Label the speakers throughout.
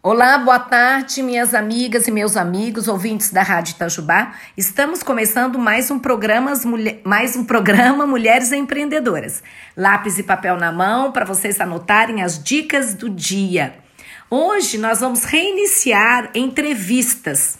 Speaker 1: Olá, boa tarde, minhas amigas e meus amigos, ouvintes da Rádio Itajubá. Estamos começando mais um, programa, mais um programa Mulheres Empreendedoras. Lápis e papel na mão para vocês anotarem as dicas do dia. Hoje nós vamos reiniciar entrevistas.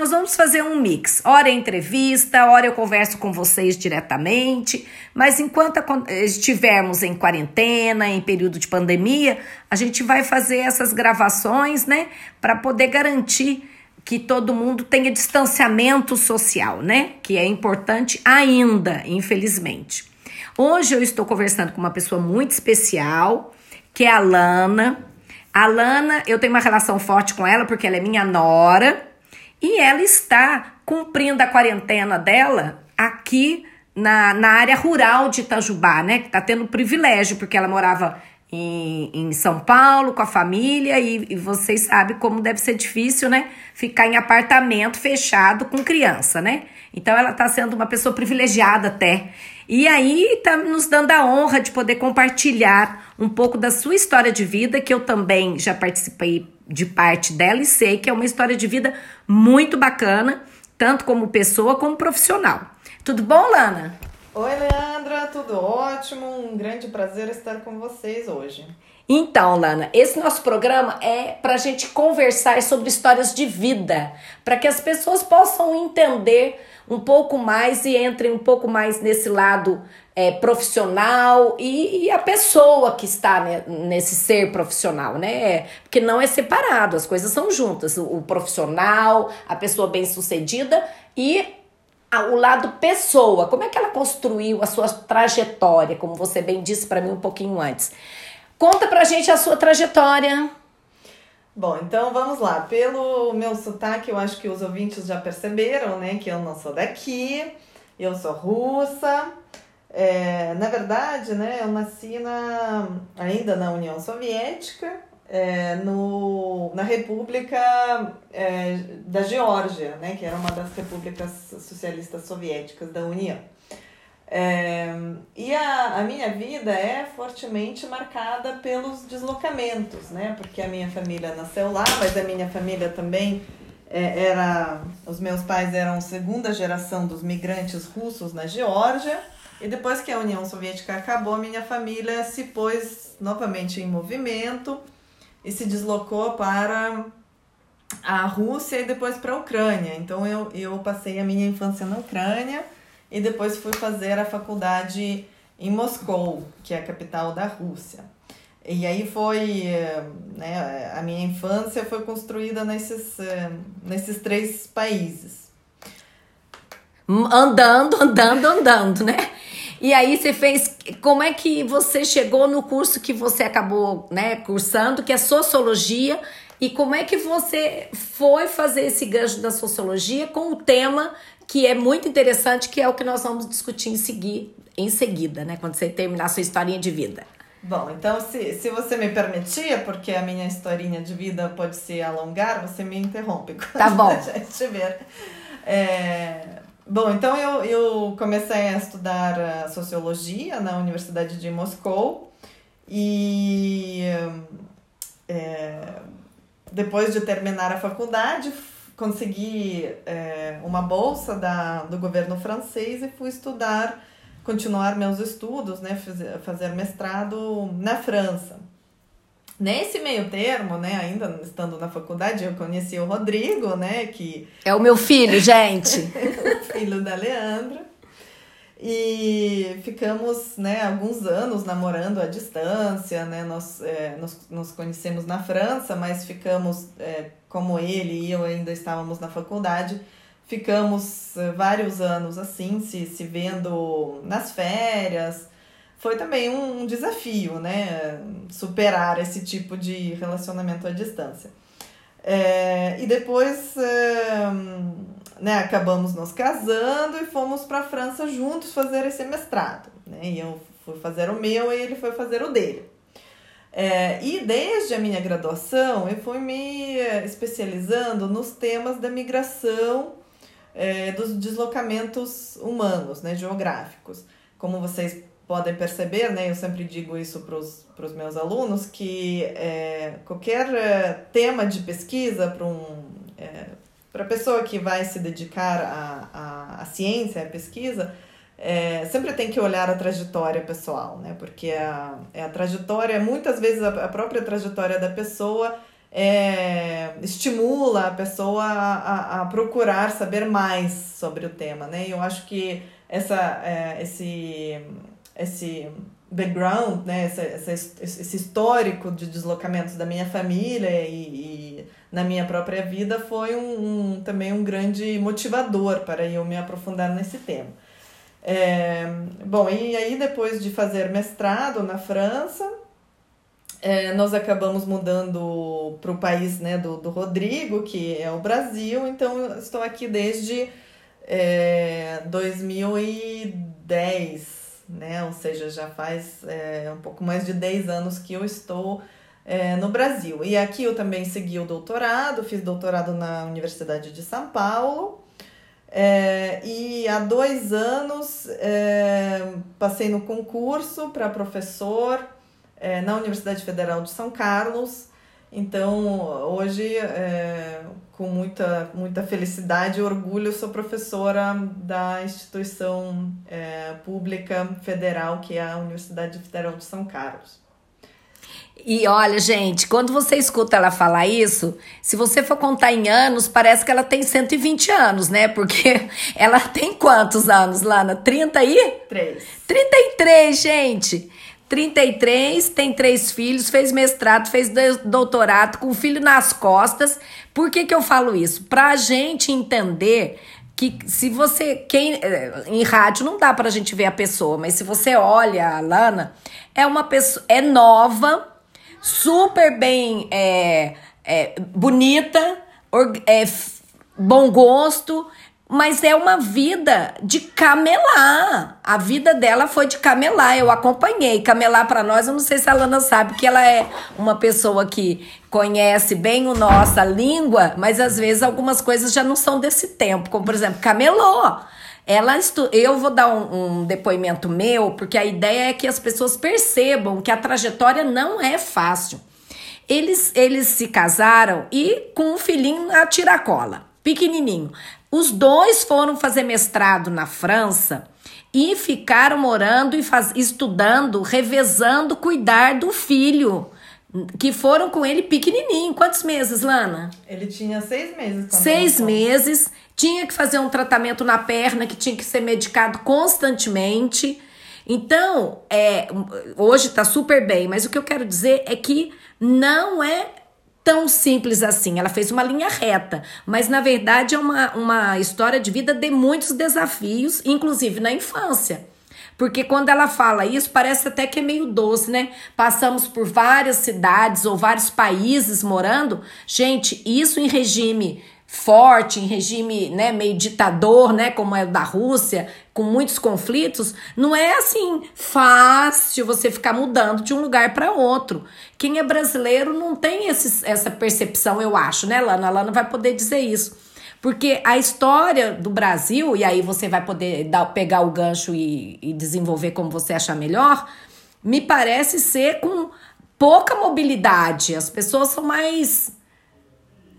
Speaker 1: Nós vamos fazer um mix. Hora é entrevista, hora eu converso com vocês diretamente, mas enquanto estivermos em quarentena, em período de pandemia, a gente vai fazer essas gravações, né, para poder garantir que todo mundo tenha distanciamento social, né? Que é importante ainda, infelizmente. Hoje eu estou conversando com uma pessoa muito especial, que é a Lana. A Lana, eu tenho uma relação forte com ela porque ela é minha nora. E ela está cumprindo a quarentena dela aqui na, na área rural de Itajubá, né? Que está tendo privilégio, porque ela morava em, em São Paulo com a família e, e vocês sabem como deve ser difícil, né? Ficar em apartamento fechado com criança, né? Então ela está sendo uma pessoa privilegiada até. E aí está nos dando a honra de poder compartilhar um pouco da sua história de vida, que eu também já participei de parte dela e sei que é uma história de vida muito bacana, tanto como pessoa como profissional. Tudo bom, Lana?
Speaker 2: Oi, Leandra, tudo ótimo. Um grande prazer estar com vocês hoje.
Speaker 1: Então, Lana, esse nosso programa é para a gente conversar sobre histórias de vida, para que as pessoas possam entender um pouco mais e entrem um pouco mais nesse lado é, profissional e, e, a pessoa que está né, nesse ser profissional, né? Porque não é separado, as coisas são juntas. O, o profissional, a pessoa bem sucedida e o lado pessoa. Como é que ela construiu a sua trajetória, como você bem disse para mim um pouquinho antes. Conta pra gente a sua trajetória.
Speaker 2: Bom, então vamos lá. Pelo meu sotaque, eu acho que os ouvintes já perceberam, né, que eu não sou daqui, eu sou russa. É, na verdade, né, eu nasci na, ainda na União Soviética, é, no, na República é, da Geórgia, né, que era uma das repúblicas socialistas soviéticas da União. É, e a, a minha vida é fortemente marcada pelos deslocamentos, né? Porque a minha família nasceu lá, mas a minha família também é, era. Os meus pais eram segunda geração dos migrantes russos na Geórgia. E depois que a União Soviética acabou, a minha família se pôs novamente em movimento e se deslocou para a Rússia e depois para a Ucrânia. Então eu, eu passei a minha infância na Ucrânia e depois fui fazer a faculdade em Moscou, que é a capital da Rússia. E aí foi, né, a minha infância foi construída nesses, nesses três países.
Speaker 1: Andando, andando, andando, né? E aí você fez, como é que você chegou no curso que você acabou, né, cursando, que é sociologia, e como é que você foi fazer esse gancho da sociologia com o tema que é muito interessante, que é o que nós vamos discutir em, seguir, em seguida, né? Quando você terminar a sua historinha de vida.
Speaker 2: Bom, então se, se você me permitir, porque a minha historinha de vida pode se alongar, você me interrompe.
Speaker 1: Tá bom.
Speaker 2: a gente ver. É, bom, então eu, eu comecei a estudar sociologia na Universidade de Moscou e é, depois de terminar a faculdade consegui é, uma bolsa da, do governo francês e fui estudar, continuar meus estudos, né, fazer mestrado na França. Nesse meio termo, né, ainda estando na faculdade, eu conheci o Rodrigo, né, que...
Speaker 1: É o meu filho, gente!
Speaker 2: o filho da Leandra. E ficamos, né, alguns anos namorando à distância, né, nós é, nos, nos conhecemos na França, mas ficamos, é, como ele e eu ainda estávamos na faculdade, ficamos é, vários anos assim, se, se vendo nas férias. Foi também um, um desafio, né, superar esse tipo de relacionamento à distância. É, e depois é, né, acabamos nos casando e fomos para a França juntos fazer esse mestrado. Né? E eu fui fazer o meu e ele foi fazer o dele. É, e desde a minha graduação eu fui me especializando nos temas da migração, é, dos deslocamentos humanos, né, geográficos. Como vocês podem perceber, né? Eu sempre digo isso para os meus alunos, que é, qualquer é, tema de pesquisa para um, é, a pessoa que vai se dedicar à, à, à ciência, à pesquisa, é, sempre tem que olhar a trajetória pessoal, né? Porque a, é a trajetória, muitas vezes a, a própria trajetória da pessoa é, estimula a pessoa a, a, procurar saber mais sobre o tema, né? E eu acho que essa, é, esse esse background, né, esse, esse histórico de deslocamentos da minha família e, e na minha própria vida foi um, um, também um grande motivador para eu me aprofundar nesse tema. É, bom, e aí depois de fazer mestrado na França, é, nós acabamos mudando para o país né, do, do Rodrigo, que é o Brasil, então estou aqui desde é, 2010 né? Ou seja, já faz é, um pouco mais de 10 anos que eu estou é, no Brasil. E aqui eu também segui o doutorado, fiz doutorado na Universidade de São Paulo. É, e há dois anos é, passei no concurso para professor é, na Universidade Federal de São Carlos. Então, hoje, é, com muita, muita felicidade e orgulho, sou professora da instituição é, pública federal, que é a Universidade Federal de São Carlos.
Speaker 1: E olha, gente, quando você escuta ela falar isso, se você for contar em anos, parece que ela tem 120 anos, né? Porque ela tem quantos anos, Lana? 30 e?
Speaker 2: 3.
Speaker 1: 33, gente. 33, tem três filhos, fez mestrado, fez doutorado, com filho nas costas. Por que, que eu falo isso? Pra gente entender que se você. Quem, eh, em rádio não dá pra gente ver a pessoa, mas se você olha a Lana, é uma pessoa. É nova, super bem é, é, bonita, é, bom gosto mas é uma vida de camelar. A vida dela foi de camelar. Eu acompanhei. Camelar para nós, eu não sei se a Lana sabe que ela é uma pessoa que conhece bem o nossa língua, mas às vezes algumas coisas já não são desse tempo. Como, por exemplo, camelô. Ela estu... Eu vou dar um, um depoimento meu, porque a ideia é que as pessoas percebam que a trajetória não é fácil. Eles, eles se casaram e com um filhinho a tiracola, pequenininho. Os dois foram fazer mestrado na França e ficaram morando e faz, estudando, revezando, cuidar do filho. Que foram com ele pequenininho. Quantos meses, Lana?
Speaker 2: Ele tinha seis meses.
Speaker 1: Seis meses. Tinha que fazer um tratamento na perna, que tinha que ser medicado constantemente. Então, é, hoje tá super bem, mas o que eu quero dizer é que não é tão simples assim. Ela fez uma linha reta, mas na verdade é uma, uma história de vida de muitos desafios, inclusive na infância. Porque quando ela fala isso, parece até que é meio doce, né? Passamos por várias cidades ou vários países morando. Gente, isso em regime forte, em regime né, meio ditador, né, como é o da Rússia, com muitos conflitos, não é assim fácil você ficar mudando de um lugar para outro. Quem é brasileiro não tem esse, essa percepção, eu acho, né, Lana? A Lana vai poder dizer isso. Porque a história do Brasil, e aí você vai poder dar, pegar o gancho e, e desenvolver como você achar melhor, me parece ser com pouca mobilidade. As pessoas são mais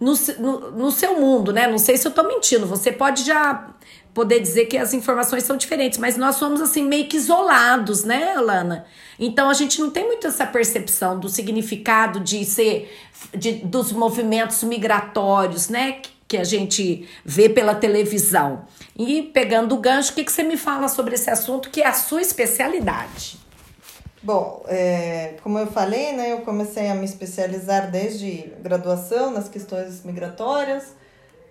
Speaker 1: no, no, no, seu mundo, né? Não sei se eu tô mentindo. Você pode já poder dizer que as informações são diferentes, mas nós somos assim meio que isolados, né, Alana? Então a gente não tem muito essa percepção do significado de ser de, dos movimentos migratórios, né? Que a gente vê pela televisão. E pegando o gancho, o que, que você me fala sobre esse assunto que é a sua especialidade?
Speaker 2: Bom, é, como eu falei, né, eu comecei a me especializar desde graduação nas questões migratórias.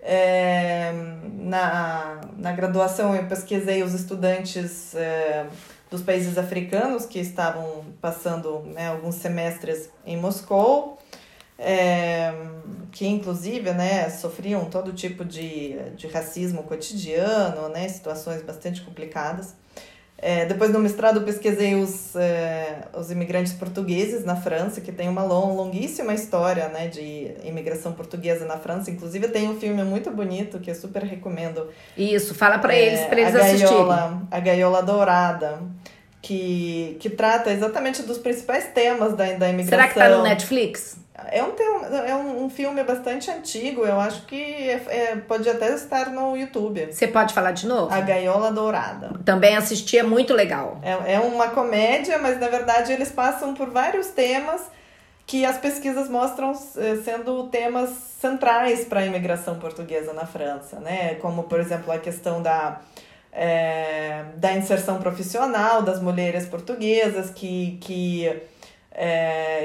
Speaker 2: É, na, na graduação eu pesquisei os estudantes é, dos países africanos que estavam passando né, alguns semestres em Moscou, é, que inclusive né, sofriam todo tipo de, de racismo cotidiano, né, situações bastante complicadas. É, depois no mestrado pesquisei os, é, os imigrantes portugueses na França, que tem uma long, longuíssima história né, de imigração portuguesa na França. Inclusive tem um filme muito bonito que eu super recomendo.
Speaker 1: Isso, fala para é, eles, para eles a assistirem.
Speaker 2: Gaiola, a Gaiola Dourada, que, que trata exatamente dos principais temas da, da imigração.
Speaker 1: Será que tá no Netflix?
Speaker 2: É um, é um, filme bastante antigo, eu acho que é, é, pode até estar no YouTube.
Speaker 1: Você pode falar de novo?
Speaker 2: A Gaiola Dourada.
Speaker 1: Também assisti, é muito legal.
Speaker 2: É, é uma comédia, mas na verdade eles passam por vários temas que as pesquisas mostram é, sendo temas centrais para a imigração portuguesa na França, né? Como, por exemplo, a questão da, é, da inserção profissional das mulheres portuguesas que, que é,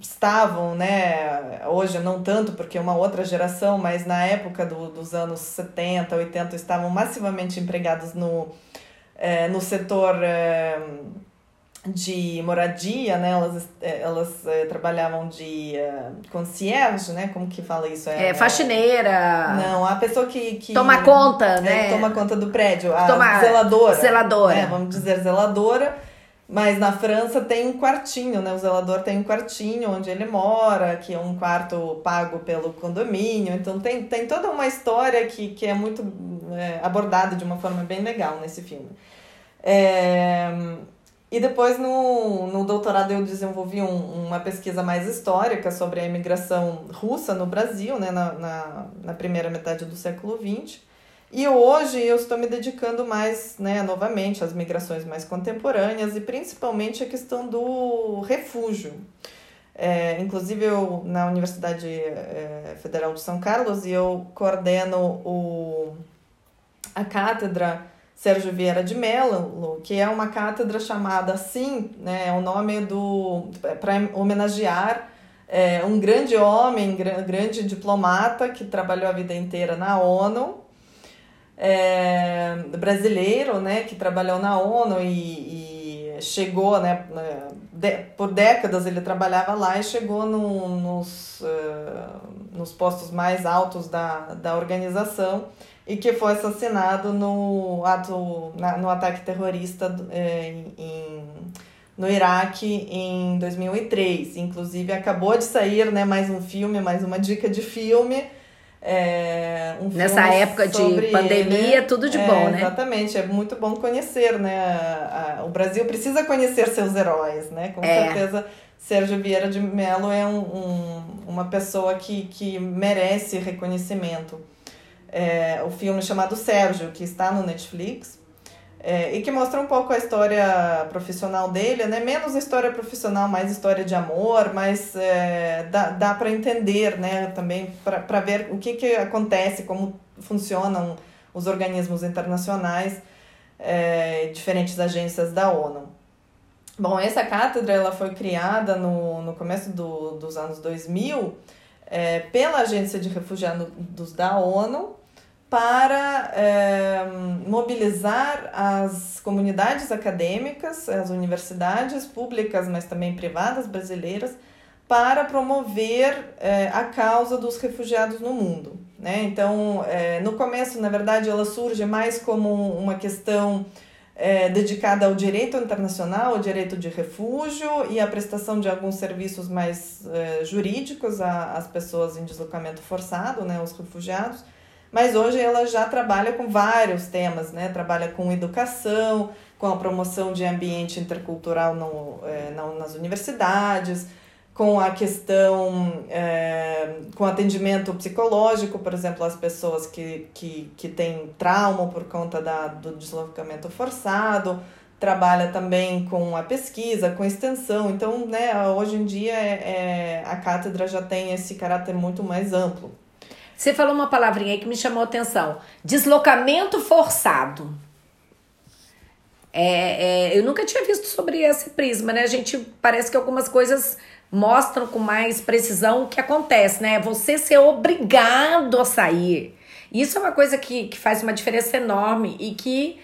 Speaker 2: estavam, né, hoje não tanto porque é uma outra geração, mas na época do, dos anos 70, 80 estavam massivamente empregados no, é, no setor é, de moradia, né, elas, é, elas é, trabalhavam de é, concierge, né, como que fala isso?
Speaker 1: É, faxineira.
Speaker 2: Não, a pessoa que... que
Speaker 1: toma conta, né?
Speaker 2: Toma conta do prédio, a toma, zeladora.
Speaker 1: Zeladora.
Speaker 2: Né, vamos dizer zeladora mas na França tem um quartinho, né? O zelador tem um quartinho onde ele mora, que é um quarto pago pelo condomínio. Então tem, tem toda uma história que, que é muito é, abordada de uma forma bem legal nesse filme. É, e depois no, no doutorado eu desenvolvi um, uma pesquisa mais histórica sobre a imigração russa no Brasil, né? Na, na, na primeira metade do século XX. E hoje eu estou me dedicando mais, né, novamente, às migrações mais contemporâneas e principalmente a questão do refúgio. É, inclusive, eu, na Universidade é, Federal de São Carlos, e eu coordeno o, a cátedra Sérgio Vieira de Mello, que é uma cátedra chamada assim, né, é o nome do para homenagear é, um grande homem, grande diplomata que trabalhou a vida inteira na ONU é, brasileiro, né, que trabalhou na ONU e, e chegou, né, de, por décadas ele trabalhava lá e chegou no, nos, uh, nos postos mais altos da, da organização e que foi assassinado no, ato, na, no ataque terrorista é, em, no Iraque em 2003. Inclusive, acabou de sair né, mais um filme, mais uma dica de filme é, um
Speaker 1: Nessa época de pandemia,
Speaker 2: ele.
Speaker 1: tudo de
Speaker 2: é,
Speaker 1: bom, né?
Speaker 2: Exatamente, é muito bom conhecer, né? A, a, o Brasil precisa conhecer seus heróis, né? Com é. certeza, Sérgio Vieira de Mello é um, um, uma pessoa que, que merece reconhecimento. É, o filme chamado Sérgio, que está no Netflix, é, e que mostra um pouco a história profissional dele, né? Menos história profissional, mais história de amor, mas é, dá, dá para entender, né? Também para ver o que, que acontece, como funcionam os organismos internacionais, é, diferentes agências da ONU. Bom, essa cátedra ela foi criada no, no começo do, dos anos 2000 é, pela Agência de Refugiados da ONU para é, mobilizar as comunidades acadêmicas, as universidades públicas, mas também privadas brasileiras, para promover é, a causa dos refugiados no mundo. Né? Então, é, no começo, na verdade, ela surge mais como uma questão é, dedicada ao direito internacional, ao direito de refúgio e à prestação de alguns serviços mais jurídicos às pessoas em deslocamento forçado, né, os refugiados mas hoje ela já trabalha com vários temas, né? Trabalha com educação, com a promoção de ambiente intercultural no, é, nas universidades, com a questão, é, com atendimento psicológico, por exemplo, as pessoas que, que, que têm trauma por conta da, do deslocamento forçado, trabalha também com a pesquisa, com extensão. Então, né, hoje em dia é, é, a cátedra já tem esse caráter muito mais amplo.
Speaker 1: Você falou uma palavrinha aí que me chamou a atenção: deslocamento forçado. É, é, eu nunca tinha visto sobre esse prisma, né? A gente parece que algumas coisas mostram com mais precisão o que acontece, né? Você ser obrigado a sair. Isso é uma coisa que, que faz uma diferença enorme e que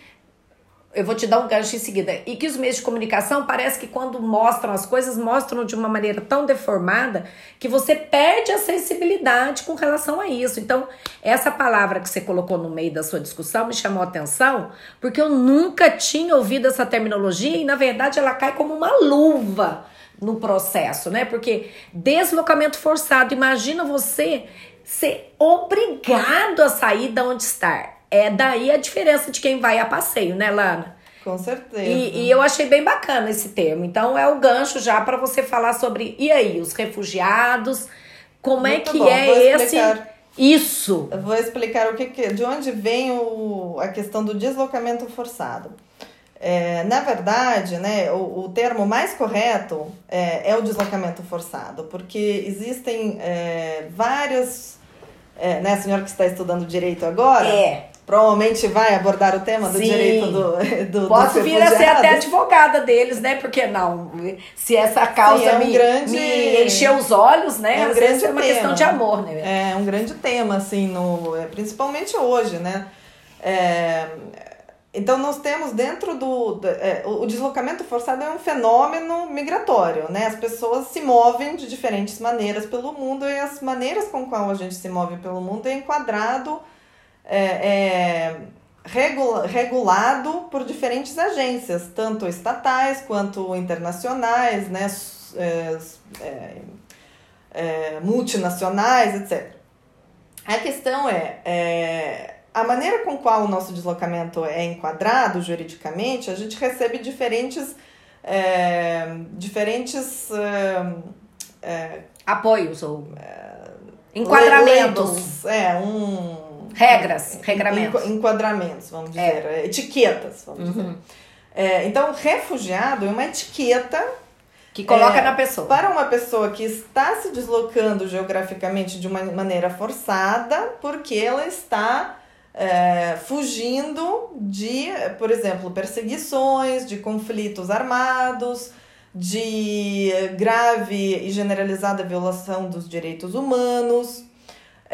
Speaker 1: eu vou te dar um gancho em seguida. E que os meios de comunicação parece que quando mostram as coisas, mostram de uma maneira tão deformada que você perde a sensibilidade com relação a isso. Então, essa palavra que você colocou no meio da sua discussão me chamou a atenção, porque eu nunca tinha ouvido essa terminologia e, na verdade, ela cai como uma luva no processo, né? Porque deslocamento forçado, imagina você ser obrigado a sair da onde está é daí a diferença de quem vai a passeio, né, Lana?
Speaker 2: Com certeza.
Speaker 1: E, e, eu achei bem bacana esse termo. Então é o gancho já para você falar sobre e aí os refugiados, como é Muito é que bom. é esse isso.
Speaker 2: Eu vou explicar o que, que de onde vem o, a questão do deslocamento forçado. É, na verdade, né, o, o termo mais correto é, é, o deslocamento forçado, porque existem é, vários. É, né, a senhora que está estudando direito agora.
Speaker 1: É
Speaker 2: provavelmente vai abordar o tema do Sim. direito do, do
Speaker 1: Posso vir a ser até advogada deles, né? Porque não, se essa causa Sim, é um me, grande, me encher os olhos, né? É um Às grande vezes é uma tema. questão de amor, né?
Speaker 2: É um grande tema, assim, no, é, principalmente hoje, né? É, então, nós temos dentro do. É, o deslocamento forçado é um fenômeno migratório, né? As pessoas se movem de diferentes maneiras pelo mundo e as maneiras com qual a gente se move pelo mundo é enquadrado, é, é regula, regulado por diferentes agências, tanto estatais quanto internacionais, né? É, é, multinacionais, etc. A questão é, é a maneira com qual o nosso deslocamento é enquadrado juridicamente, a gente recebe diferentes, é, diferentes é,
Speaker 1: apoios ou enquadramentos.
Speaker 2: É, um.
Speaker 1: Regras, regramentos.
Speaker 2: Enquadramentos, vamos dizer. É. Etiquetas, vamos uhum. dizer. então, refugiado é uma etiqueta
Speaker 1: que coloca é, na pessoa.
Speaker 2: Para uma pessoa que está se deslocando geograficamente de uma maneira forçada, porque ela está é, fugindo de, por exemplo, perseguições, de conflitos armados, de grave e generalizada violação dos direitos humanos.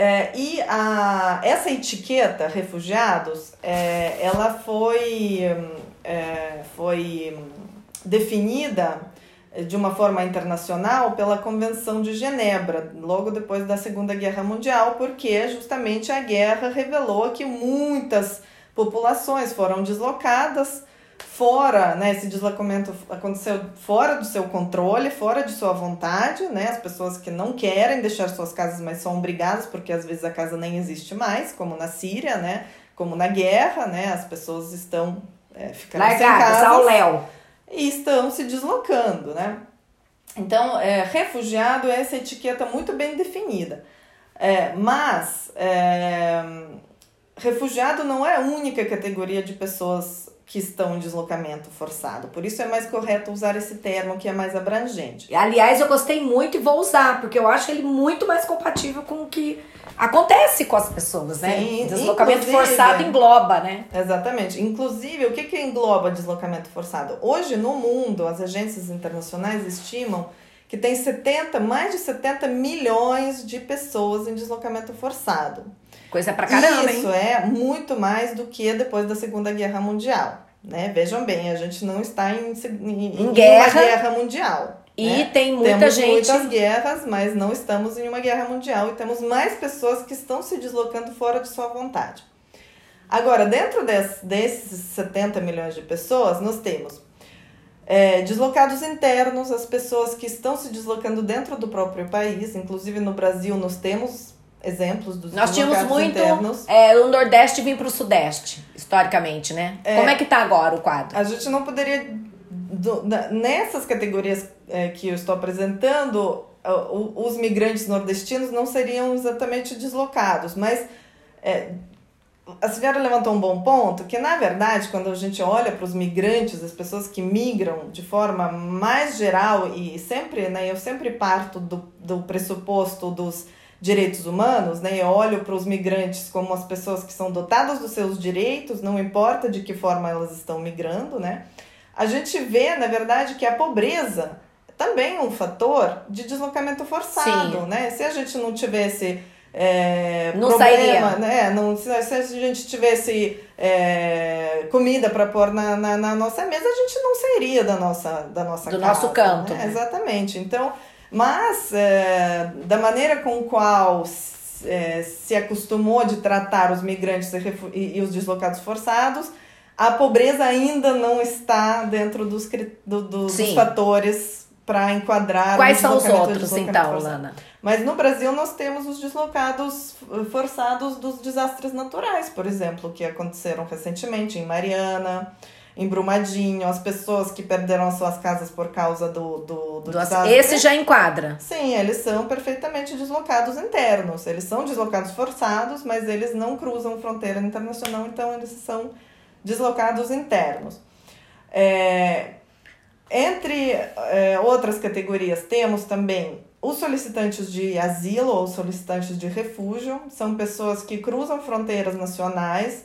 Speaker 2: É, e a, essa etiqueta, refugiados, é, ela foi, é, foi definida de uma forma internacional pela Convenção de Genebra, logo depois da Segunda Guerra Mundial, porque justamente a guerra revelou que muitas populações foram deslocadas fora, né, esse deslocamento aconteceu fora do seu controle, fora de sua vontade, né, as pessoas que não querem deixar suas casas, mas são obrigadas porque às vezes a casa nem existe mais, como na Síria, né, como na guerra, né, as pessoas estão é, ficando Largadas, sem casas.
Speaker 1: ao léu
Speaker 2: e estão se deslocando, né? Então, é, refugiado é essa etiqueta muito bem definida. É, mas, é, refugiado não é a única categoria de pessoas que estão em deslocamento forçado. Por isso é mais correto usar esse termo que é mais abrangente.
Speaker 1: Aliás, eu gostei muito e vou usar, porque eu acho ele muito mais compatível com o que acontece com as pessoas, né? Sim, deslocamento forçado engloba, né?
Speaker 2: Exatamente. Inclusive, o que, que engloba deslocamento forçado? Hoje, no mundo, as agências internacionais estimam que tem 70, mais de 70 milhões de pessoas em deslocamento forçado.
Speaker 1: Coisa pra caramba,
Speaker 2: Isso
Speaker 1: hein?
Speaker 2: é muito mais do que depois da Segunda Guerra Mundial. Né? Vejam bem, a gente não está em, em, em guerra, guerra mundial.
Speaker 1: E né? tem muita
Speaker 2: temos
Speaker 1: gente.
Speaker 2: muitas guerras, mas não estamos em uma guerra mundial e temos mais pessoas que estão se deslocando fora de sua vontade. Agora, dentro desse, desses 70 milhões de pessoas, nós temos é, deslocados internos, as pessoas que estão se deslocando dentro do próprio país, inclusive no Brasil nós temos exemplos dos
Speaker 1: Nós tínhamos muito internos. É, o Nordeste vir para o Sudeste, historicamente, né? É, Como é que tá agora o quadro?
Speaker 2: A gente não poderia. Do, nessas categorias é, que eu estou apresentando, os migrantes nordestinos não seriam exatamente deslocados, mas é, a senhora levantou um bom ponto, que na verdade, quando a gente olha para os migrantes, as pessoas que migram de forma mais geral, e sempre, né, eu sempre parto do, do pressuposto dos direitos humanos, né? Eu olho para os migrantes como as pessoas que são dotadas dos seus direitos, não importa de que forma elas estão migrando, né? A gente vê, na verdade, que a pobreza também é um fator de deslocamento forçado, Sim. né? Se a gente não tivesse é,
Speaker 1: não problema, sairia.
Speaker 2: né? Não, se, a gente tivesse é, comida para pôr na, na, na, nossa mesa, a gente não sairia da nossa, da nossa
Speaker 1: Do
Speaker 2: casa,
Speaker 1: nosso canto.
Speaker 2: Né? Exatamente. Então, mas, é, da maneira com qual é, se acostumou de tratar os migrantes e, e, os deslocados forçados, a pobreza ainda não está dentro dos, do, do, dos fatores para enquadrar.
Speaker 1: Quais são os outros, então, forçado. Lana?
Speaker 2: Mas no Brasil nós temos os deslocados forçados dos desastres naturais, por exemplo, que aconteceram recentemente em Mariana. Em Brumadinho, as pessoas que perderam as suas casas por causa do, do, do
Speaker 1: desastre. Esse já enquadra.
Speaker 2: Sim, eles são perfeitamente deslocados internos. Eles são deslocados forçados, mas eles não cruzam fronteira internacional, então eles são deslocados internos. É, entre é, outras categorias, temos também os solicitantes de asilo ou solicitantes de refúgio. São pessoas que cruzam fronteiras nacionais,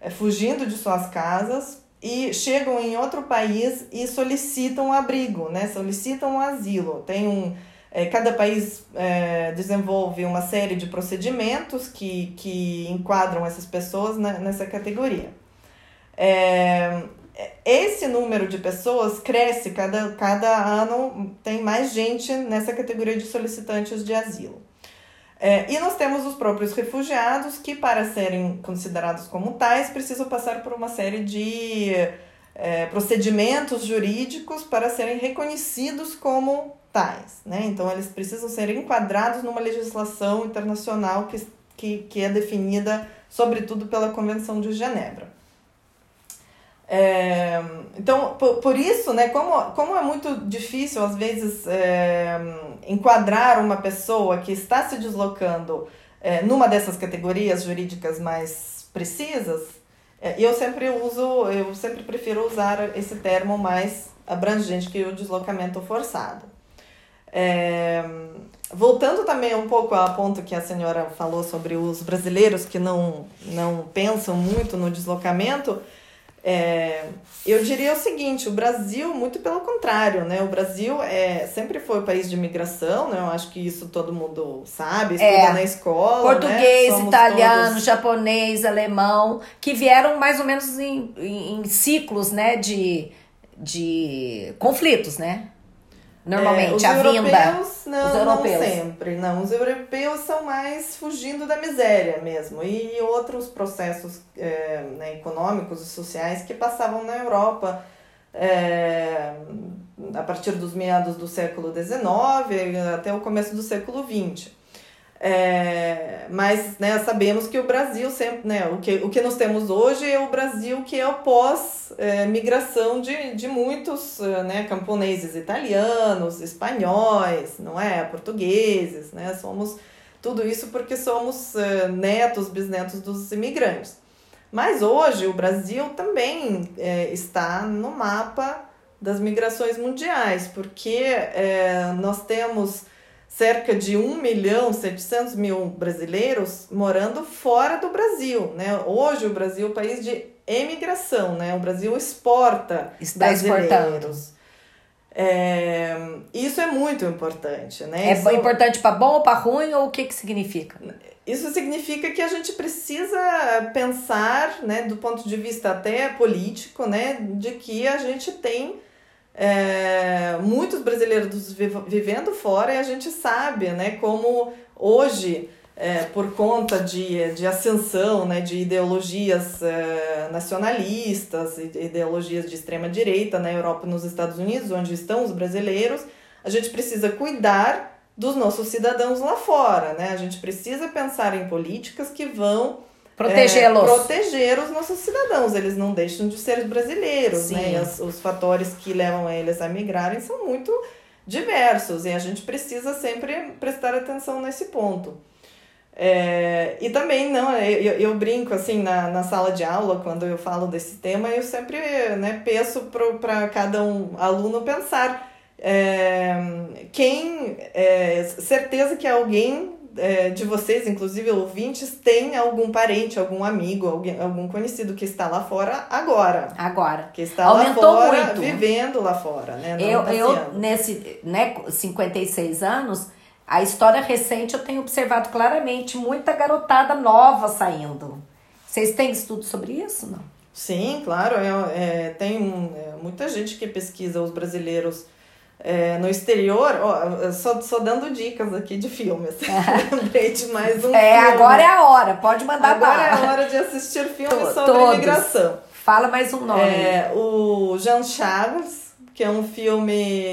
Speaker 2: é, fugindo de suas casas, e chegam em outro país e solicitam abrigo, né? solicitam asilo. Tem um, é, cada país é, desenvolve uma série de procedimentos que, que enquadram essas pessoas na, nessa categoria. É, esse número de pessoas cresce, cada, cada ano tem mais gente nessa categoria de solicitantes de asilo. É, e nós temos os próprios refugiados que, para serem considerados como tais, precisam passar por uma série de é, procedimentos jurídicos para serem reconhecidos como tais. Né? Então, eles precisam ser enquadrados numa legislação internacional que, que, que é definida, sobretudo, pela Convenção de Genebra. É, então, por, por isso, né, como, como é muito difícil, às vezes, é, enquadrar uma pessoa que está se deslocando é, numa dessas categorias jurídicas mais precisas, é, eu sempre uso, eu sempre prefiro usar esse termo mais abrangente que o deslocamento forçado. É, voltando também um pouco ao ponto que a senhora falou sobre os brasileiros que não, não pensam muito no deslocamento, é, eu diria o seguinte, o Brasil, muito pelo contrário, né? O Brasil é, sempre foi o país de imigração, né? Eu acho que isso todo mundo sabe, estuda é, na escola.
Speaker 1: Né? Português, né? italiano, todos... japonês, alemão, que vieram mais ou menos em, em, em ciclos, né? De, de conflitos, né? Normalmente,
Speaker 2: é,
Speaker 1: a
Speaker 2: vinda. Não, os europeus. Não sempre, não. Os europeus são mais fugindo da miséria mesmo. E outros processos é, né, econômicos e sociais que passavam na Europa é, a partir dos meados do século XIX até o começo do século XX. É, mas né, sabemos que o Brasil sempre, né, o que, o que nós temos hoje é o Brasil que é o pós-migração de, de muitos é, né, camponeses italianos, espanhóis, não é? Portugueses, né? Somos tudo isso porque somos é, netos, bisnetos dos imigrantes. Mas hoje o Brasil também é, está no mapa das migrações mundiais, porque é, nós temos cerca de 1 milhão 700 mil brasileiros morando fora do Brasil, né? Hoje o Brasil é um país de emigração, né? O Brasil exporta
Speaker 1: Está brasileiros. Exportando.
Speaker 2: É, isso é muito importante, né?
Speaker 1: É
Speaker 2: isso,
Speaker 1: importante para bom ou para ruim ou o que que significa?
Speaker 2: Isso significa que a gente precisa pensar, né, do ponto de vista até político, né, de que a gente tem é, muitos brasileiros vivendo fora e a gente sabe né, como hoje, é, por conta de, de ascensão né, de ideologias é, nacionalistas, ideologias de extrema-direita na Europa e nos Estados Unidos, onde estão os brasileiros, a gente precisa cuidar dos nossos cidadãos lá fora. Né? A gente precisa pensar em políticas que vão
Speaker 1: Protegê-los.
Speaker 2: É, proteger os nossos cidadãos. Eles não deixam de ser brasileiros, né? Sim. né? As, os fatores que levam eles a migrarem são muito diversos. E a gente precisa sempre prestar atenção nesse ponto. É, e também, não, eu, eu brinco assim na, na sala de aula, quando eu falo desse tema, eu sempre né, peço para cada um aluno pensar é, quem, é, certeza que alguém é, de vocês, inclusive ouvintes, tem algum parente, algum amigo, alguém, algum conhecido que está lá fora agora.
Speaker 1: Agora.
Speaker 2: Que está Aumentou lá fora, muito. vivendo lá fora, né?
Speaker 1: eu, eu, nesse, né, 56 anos, a história recente eu tenho observado claramente muita garotada nova saindo. Vocês têm estudo sobre isso, não?
Speaker 2: Sim, claro. É, é tem é, muita gente que pesquisa os brasileiros é, no exterior, ó, só, só dando dicas aqui de filmes. Lembrei de mais um
Speaker 1: é,
Speaker 2: filme.
Speaker 1: agora é a hora, pode mandar
Speaker 2: Agora é a hora de assistir filmes sobre Todos. imigração.
Speaker 1: Fala mais um nome.
Speaker 2: É, o Jean Charles, que é um filme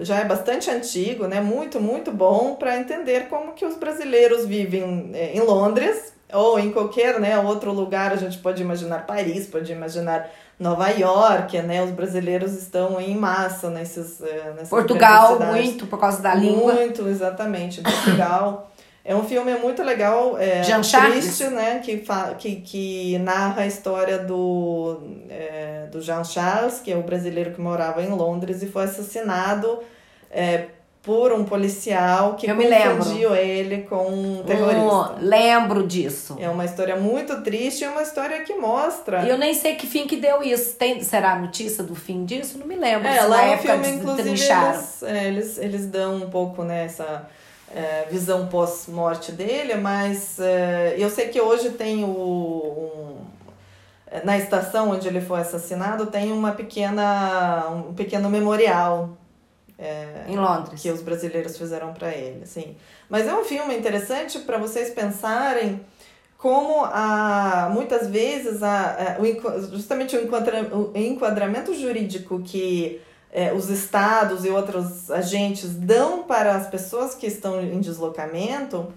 Speaker 2: já é bastante antigo, né? Muito, muito bom para entender como que os brasileiros vivem é, em Londres ou em qualquer, né, outro lugar. A gente pode imaginar Paris, pode imaginar Nova York, né? Os brasileiros estão em massa nesses é, nessas
Speaker 1: Portugal muito por causa da língua.
Speaker 2: Muito, exatamente. Portugal. É um filme muito legal, é,
Speaker 1: Jean
Speaker 2: triste, né? Que, fa que, que narra a história do, é, do Jean Charles, que é o brasileiro que morava em Londres e foi assassinado é, por um policial que
Speaker 1: Eu
Speaker 2: confundiu ele com um terrorista.
Speaker 1: Hum, lembro disso.
Speaker 2: É uma história muito triste e uma história que mostra.
Speaker 1: E eu nem sei que fim que deu isso. Tem, será a notícia do fim disso? Não me lembro.
Speaker 2: É, lá no filme, inclusive, eles, é, eles, eles dão um pouco nessa é, visão pós-morte dele, mas é, eu sei que hoje tem o. Um, na estação onde ele foi assassinado tem uma pequena um pequeno memorial é,
Speaker 1: Em Londres.
Speaker 2: que os brasileiros fizeram para ele, assim. Mas é um filme interessante para vocês pensarem como a, muitas vezes a, a- o, enqua- justamente o, enquadra, o enquadramento jurídico que é, os estados e outros agentes dão para as pessoas que estão em deslocamento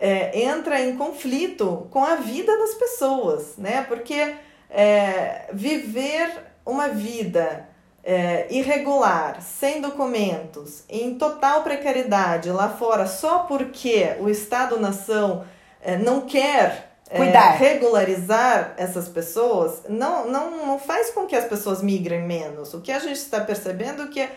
Speaker 2: é, entra em conflito com a vida das pessoas, né? Porque é, viver uma vida é, irregular, sem documentos, em total precariedade lá fora, só porque o Estado-nação é, não quer é,
Speaker 1: Cuidar.
Speaker 2: regularizar essas pessoas, não, não, não faz com que as pessoas migrem menos. O que a gente está percebendo é que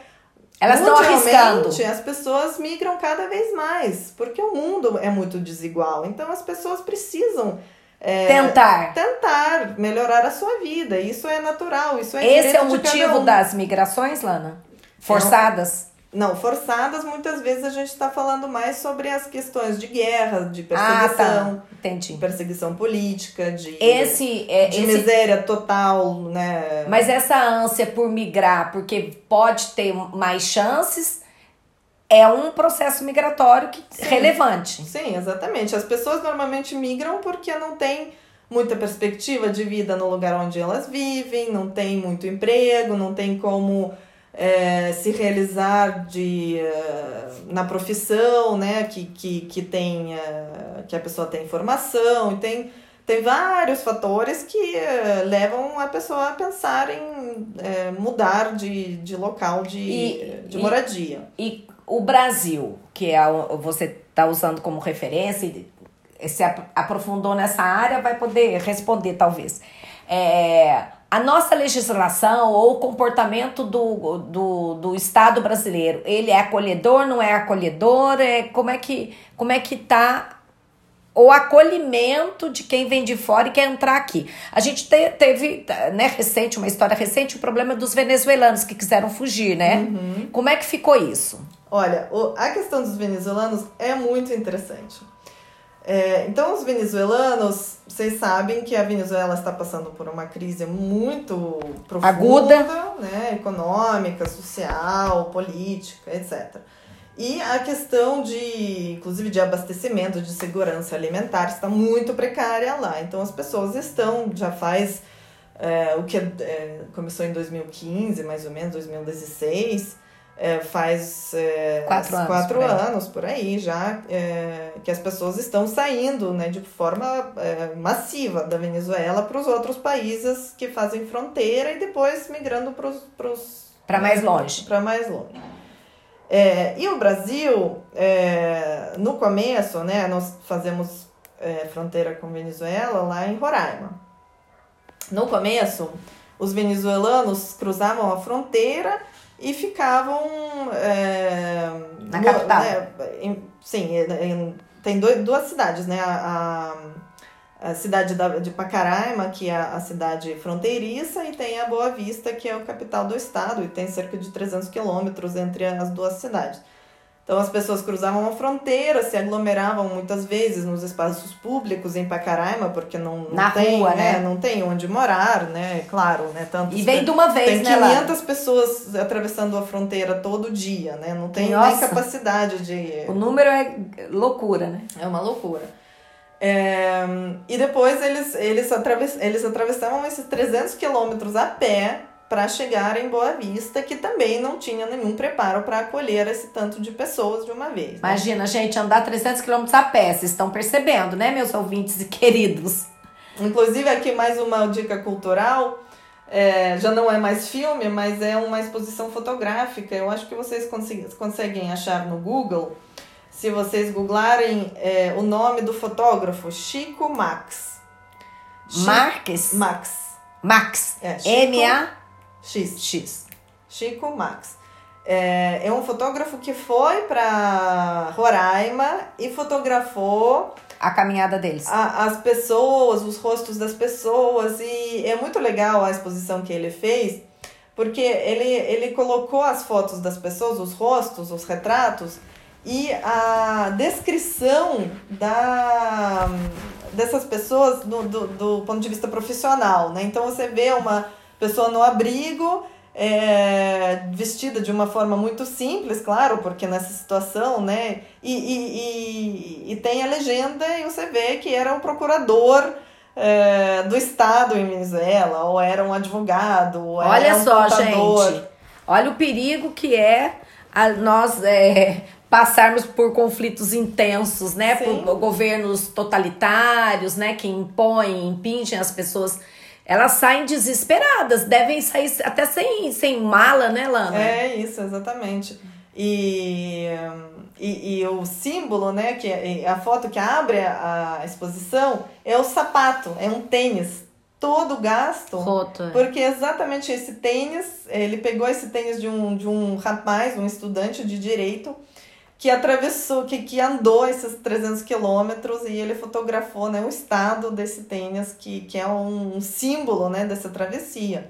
Speaker 1: Elas estão arriscando.
Speaker 2: as pessoas migram cada vez mais, porque o mundo é muito desigual. Então as pessoas precisam é,
Speaker 1: Tentar.
Speaker 2: tentar melhorar a sua vida. Isso é natural, isso é
Speaker 1: Esse é o motivo
Speaker 2: um.
Speaker 1: das migrações, Lana? Forçadas?
Speaker 2: Não, forçadas, muitas vezes a gente está falando mais sobre as questões de guerra, de
Speaker 1: Ah,
Speaker 2: perseguição,
Speaker 1: tá. Entendi.
Speaker 2: de perseguição política, de,
Speaker 1: Esse, é,
Speaker 2: de
Speaker 1: esse
Speaker 2: miséria total, né?
Speaker 1: Mas essa ânsia por migrar, porque pode ter mais chances, é um processo migratório que,
Speaker 2: Sim.
Speaker 1: relevante.
Speaker 2: Sim, exatamente. As pessoas normalmente migram porque não tem muita perspectiva de vida no lugar onde elas vivem, não tem muito emprego, não tem como é, se realizar de, eh, na profissão, né? Que, que, que, tem, eh, que a pessoa tem formação, e tem, tem vários fatores que eh, levam a pessoa a pensar em mudar de, de local de,
Speaker 1: E-
Speaker 2: de
Speaker 1: e-
Speaker 2: moradia.
Speaker 1: E o Brasil, que é você está usando como referência, se ap- aprofundou nessa área, vai poder responder, talvez. É, a nossa legislação ou o comportamento do, do, do Estado brasileiro, ele é acolhedor, não é acolhedor? É, como é que como é que está o acolhimento de quem vem de fora e quer entrar aqui. A gente te- teve, né, recente, uma história recente, o problema dos venezuelanos que quiseram fugir, né? Como é que ficou isso?
Speaker 2: Olha, o- a questão dos venezuelanos é muito interessante. É, então, os venezuelanos, vocês sabem que a Venezuela está passando por uma crise muito profunda,
Speaker 1: Aguda.
Speaker 2: né? Econômica, social, política, etc. E a questão de, inclusive, de abastecimento, de segurança alimentar está muito precária lá. Então, as pessoas estão, já faz é, o que é, começou em 2015, mais ou menos, 2016, é, faz é,
Speaker 1: Quatro anos,
Speaker 2: quatro
Speaker 1: por aí.
Speaker 2: anos por aí já é, que as pessoas estão saindo né, de forma é, massiva da Venezuela para os outros países que fazem fronteira e depois migrando para os
Speaker 1: Para mais longe.
Speaker 2: para mais longe. É, e o Brasil, é, no começo, né, nós fazemos é, fronteira com Venezuela lá em Roraima. No começo, os venezuelanos cruzavam a fronteira e ficavam é,
Speaker 1: Na capital.
Speaker 2: né, em- sim, em- tem dois, duas cidades, né? A, a, a cidade da, de Pacaraima, que é a cidade fronteiriça, e tem a Boa Vista, que é a capital do estado, e tem cerca de 300 quilômetros entre as duas cidades. Então as pessoas cruzavam a fronteira, se aglomeravam muitas vezes nos espaços públicos em Pacaraima, porque não, não
Speaker 1: Na
Speaker 2: tem,
Speaker 1: rua,
Speaker 2: né?
Speaker 1: né?
Speaker 2: Não tem onde morar, né? Claro, né? Tantos
Speaker 1: E vem de uma vez,
Speaker 2: tem
Speaker 1: né, Lara?
Speaker 2: 500 pessoas atravessando a fronteira todo dia, né? Não tem nem
Speaker 1: Nossa.
Speaker 2: capacidade de.
Speaker 1: O número é loucura, né?
Speaker 2: É uma loucura. É, e depois eles, eles, atravess, eles atravessavam esses 300 quilômetros a pé para chegar em Boa Vista, que também não tinha nenhum preparo para acolher esse tanto de pessoas de uma vez. Né?
Speaker 1: Imagina, gente, andar 300 quilômetros a pé, vocês estão percebendo, né, meus ouvintes e queridos?
Speaker 2: Inclusive, aqui mais uma dica cultural. É, já não é mais filme, mas é uma exposição fotográfica. Eu acho que vocês conseguem achar no Google. Se vocês googlarem é, o nome do fotógrafo, Chico Max.
Speaker 1: Marques?
Speaker 2: Max.
Speaker 1: Max.
Speaker 2: É,
Speaker 1: M-A-X.
Speaker 2: X. Chico Max. É, é um fotógrafo que foi para Roraima e fotografou
Speaker 1: a caminhada deles.
Speaker 2: A, as pessoas, os rostos das pessoas. E é muito legal a exposição que ele fez, porque ele, ele colocou as fotos das pessoas, os rostos, os retratos, e a descrição da, dessas pessoas do, do, do ponto de vista profissional. Né? Então você vê uma pessoa no abrigo é, vestida de uma forma muito simples, claro, porque nessa situação, né? E, e, e, e tem a legenda e você vê que era o procurador é, do Estado em Venezuela, ou era um advogado, ou
Speaker 1: Olha
Speaker 2: era um
Speaker 1: só,
Speaker 2: contador.
Speaker 1: gente. Olha o perigo que é a, nós é, passarmos por conflitos intensos, né?
Speaker 2: Sim.
Speaker 1: Por governos totalitários, né? Que impõem, impingem as pessoas elas saem desesperadas, devem sair até sem, sem mala, né, Lana?
Speaker 2: É isso, exatamente. E, e, e o símbolo, né, que é, a foto que abre a, exposição é o sapato, é um tênis todo gasto.
Speaker 1: Roto. é.
Speaker 2: Porque exatamente esse tênis, ele pegou esse tênis de um, de um rapaz, um estudante de direito, que atravessou, que, que andou esses 300 quilômetros e ele fotografou né, o estado desse tênis, que, que é um, símbolo né, dessa travessia.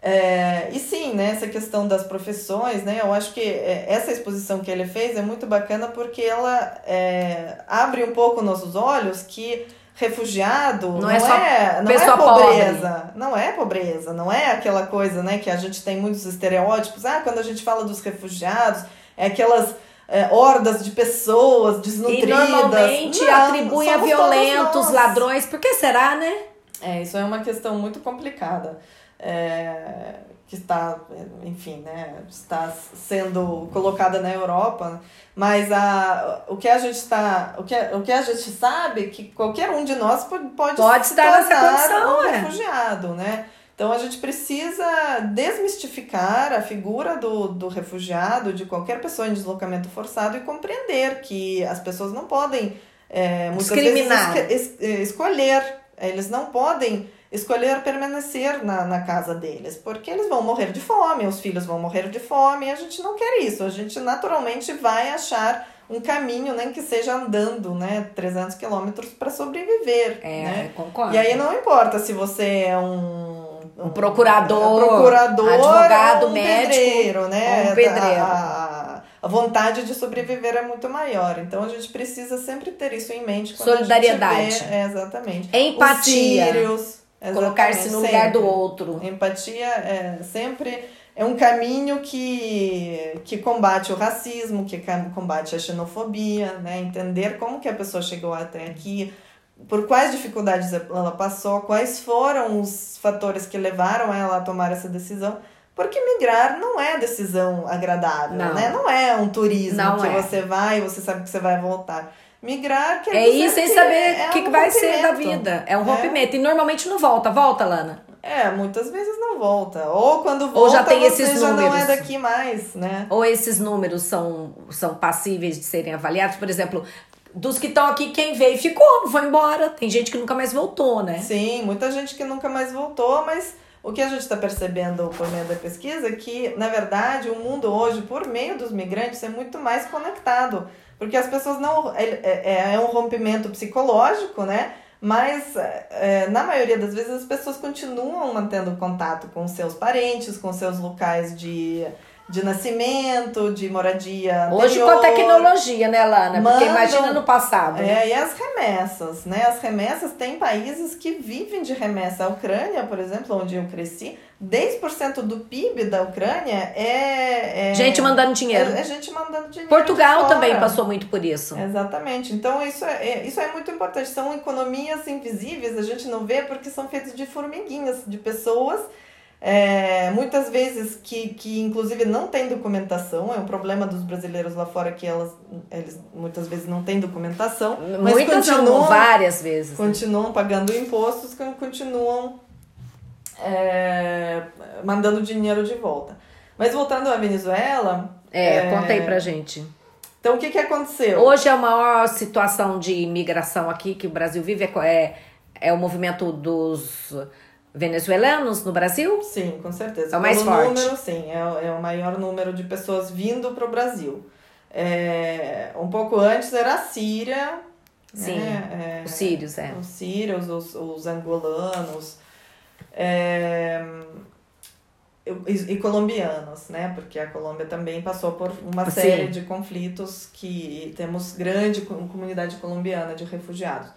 Speaker 2: É, e sim, né, essa questão das profissões, né, eu acho que é, essa exposição que ele fez é muito bacana porque ela é, abre um pouco nossos olhos que refugiado não,
Speaker 1: Não
Speaker 2: é,
Speaker 1: é só
Speaker 2: não é pobreza, não é pobreza, não é aquela coisa, né, que a gente tem muitos estereótipos, ah, quando a gente fala dos refugiados, é aquelas é, hordas de pessoas
Speaker 1: E
Speaker 2: desnutridas.
Speaker 1: normalmente
Speaker 2: Não,
Speaker 1: atribuem a violentos, ladrões. Por que será, né?
Speaker 2: É, isso é uma questão muito complicada. É, que está, enfim, né, está sendo colocada na Europa, mas a, o que a gente está, o que, o que a gente sabe é que qualquer um de nós pode, pode,
Speaker 1: Pode
Speaker 2: se
Speaker 1: estar nessa
Speaker 2: tornar
Speaker 1: condição,
Speaker 2: um
Speaker 1: é.
Speaker 2: refugiado, né? Então a gente precisa desmistificar a figura do, do refugiado, de qualquer pessoa em deslocamento forçado e compreender que as pessoas não podem é, muitas
Speaker 1: Discriminar.
Speaker 2: es- escolher, eles não podem escolher permanecer na, na casa deles, porque eles vão morrer de fome, os filhos vão morrer de fome, e a gente não quer isso, a gente naturalmente vai achar um caminho, nem que seja andando, né, 300 quilômetros para sobreviver,
Speaker 1: É,
Speaker 2: né?
Speaker 1: concordo.
Speaker 2: E aí não importa se você é um
Speaker 1: Um procurador,
Speaker 2: um procurador,
Speaker 1: advogado,
Speaker 2: ou um
Speaker 1: médico,
Speaker 2: pedreiro, né?
Speaker 1: um pedreiro.
Speaker 2: A, vontade de sobreviver é muito maior. Então a gente precisa sempre ter isso em mente.
Speaker 1: Solidariedade.
Speaker 2: Vê, é, exatamente.
Speaker 1: Empatia. Colocar-se no lugar do outro.
Speaker 2: Empatia é sempre é um caminho que, que combate o racismo, que combate a xenofobia, né? Entender como que a pessoa chegou até aqui, por quais dificuldades ela passou, quais foram os fatores que levaram ela a tomar essa decisão. Porque migrar não é decisão agradável,
Speaker 1: Não.
Speaker 2: né? Não é um turismo
Speaker 1: Não
Speaker 2: que
Speaker 1: é.
Speaker 2: você vai e você sabe que você vai voltar. Migrar quer
Speaker 1: É ir sem saber
Speaker 2: é
Speaker 1: o que,
Speaker 2: um
Speaker 1: que vai ser da vida. É um
Speaker 2: É.
Speaker 1: rompimento. E normalmente não volta. Volta, Lana?
Speaker 2: É, muitas vezes não volta. Ou quando volta,
Speaker 1: Ou já tem
Speaker 2: você
Speaker 1: esses
Speaker 2: já não é
Speaker 1: números.
Speaker 2: daqui mais, né?
Speaker 1: Ou esses números são, são passíveis de serem avaliados? Por exemplo, dos que estão aqui, quem veio ficou, não foi embora. Tem gente que nunca mais voltou, né?
Speaker 2: Sim, muita gente que nunca mais voltou, mas o que a gente está percebendo por meio da pesquisa é que, na verdade, o mundo hoje, por meio dos migrantes, é muito mais conectado. Porque as pessoas não. É, é, é um rompimento psicológico, né? Mas, é, na maioria das vezes, as pessoas continuam mantendo contato com seus parentes, com seus locais de, de nascimento, de moradia.
Speaker 1: Hoje com
Speaker 2: anterior.
Speaker 1: a tecnologia, né, Lana? Porque
Speaker 2: Mandam-
Speaker 1: imagina no passado.
Speaker 2: É, e as remessas, né? As remessas, tem países que vivem de remessa. A Ucrânia, por exemplo, onde eu cresci, 10% do PIB da Ucrânia é... é
Speaker 1: Gente mandando dinheiro.
Speaker 2: É, é gente mandando dinheiro
Speaker 1: Portugal também passou muito por isso.
Speaker 2: Exatamente. Então, isso é, é- isso é muito importante. São economias invisíveis, a gente não vê porque são feitas de formiguinhas, de pessoas é, muitas vezes que, que inclusive não tem documentação, é um problema dos brasileiros lá fora que elas, eles muitas vezes não têm documentação, mas
Speaker 1: Muitas não,
Speaker 2: continuam,
Speaker 1: várias vezes. né?
Speaker 2: continuam pagando impostos, con- continuam é, mandando dinheiro de volta. Mas voltando à Venezuela,
Speaker 1: É, conta aí pra gente.
Speaker 2: então o que, que aconteceu?
Speaker 1: Hoje é a maior situação de imigração aqui que o Brasil vive é, é, é o movimento dos venezuelanos no Brasil?
Speaker 2: Sim, com certeza.
Speaker 1: É o mais
Speaker 2: Pelo
Speaker 1: forte.
Speaker 2: número, sim, é, é o maior número de pessoas vindo para o Brasil. É, um pouco antes era a Síria.
Speaker 1: Sim,
Speaker 2: né? É,
Speaker 1: Os sírios, é.
Speaker 2: Os sírios, os, os angolanos. é, e, e colombianos, né? Porque a Colômbia também passou por uma
Speaker 1: Sim.
Speaker 2: série de conflitos que temos grande co- comunidade colombiana de refugiados.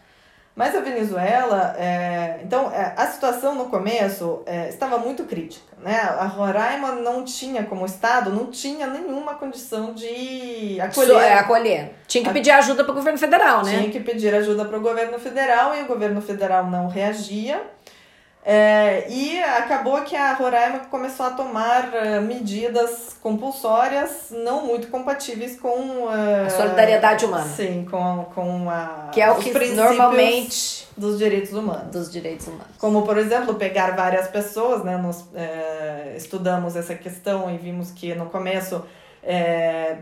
Speaker 2: Mas a Venezuela, é, então é, a situação no começo é, estava muito crítica, né? A Roraima não tinha como estado, não tinha nenhuma condição de acolher.
Speaker 1: É, acolher. Tinha que pedir ajuda pro governo federal, né?
Speaker 2: Tinha que pedir ajuda para o governo federal e o governo federal não reagia. É, e acabou que a Roraima começou a tomar eh, medidas compulsórias não muito compatíveis com eh,
Speaker 1: A solidariedade humana.
Speaker 2: Sim, com, com a,
Speaker 1: Que é o que normalmente
Speaker 2: dos direitos humanos.
Speaker 1: dos direitos humanos.
Speaker 2: Como, por exemplo, pegar várias pessoas, né? Nós eh, estudamos essa questão e vimos que no começo eh,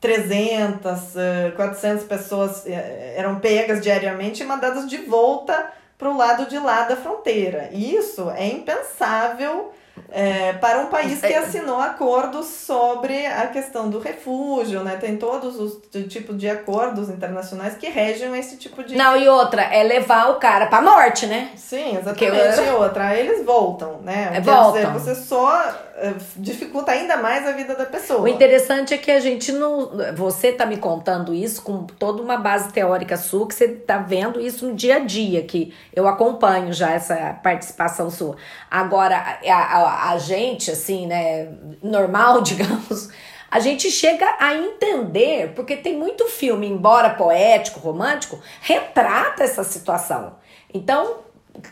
Speaker 2: 300, eh, 400 pessoas eram pegas diariamente e mandadas de volta para o lado de lá da fronteira. E Isso é impensável eh, para um país que
Speaker 1: É.
Speaker 2: assinou acordos sobre a questão do refúgio, né? Tem todos os tipos de acordos internacionais que regem esse tipo de
Speaker 1: Não, e outra, é levar o cara pra morte, né?
Speaker 2: Sim, exatamente.
Speaker 1: eu-
Speaker 2: E outra, aí eles voltam, né?
Speaker 1: É,
Speaker 2: Quer
Speaker 1: voltam.
Speaker 2: dizer, você só eh, dificulta ainda mais a vida da pessoa.
Speaker 1: O interessante é que a gente não. Você tá me contando isso com toda uma base teórica sua, que você tá vendo isso no dia a dia, que eu acompanho já essa participação sua. Agora, a, a, a gente, assim, né, normal, digamos. A gente chega a entender, porque tem muito filme, embora poético, romântico, retrata essa situação. Então,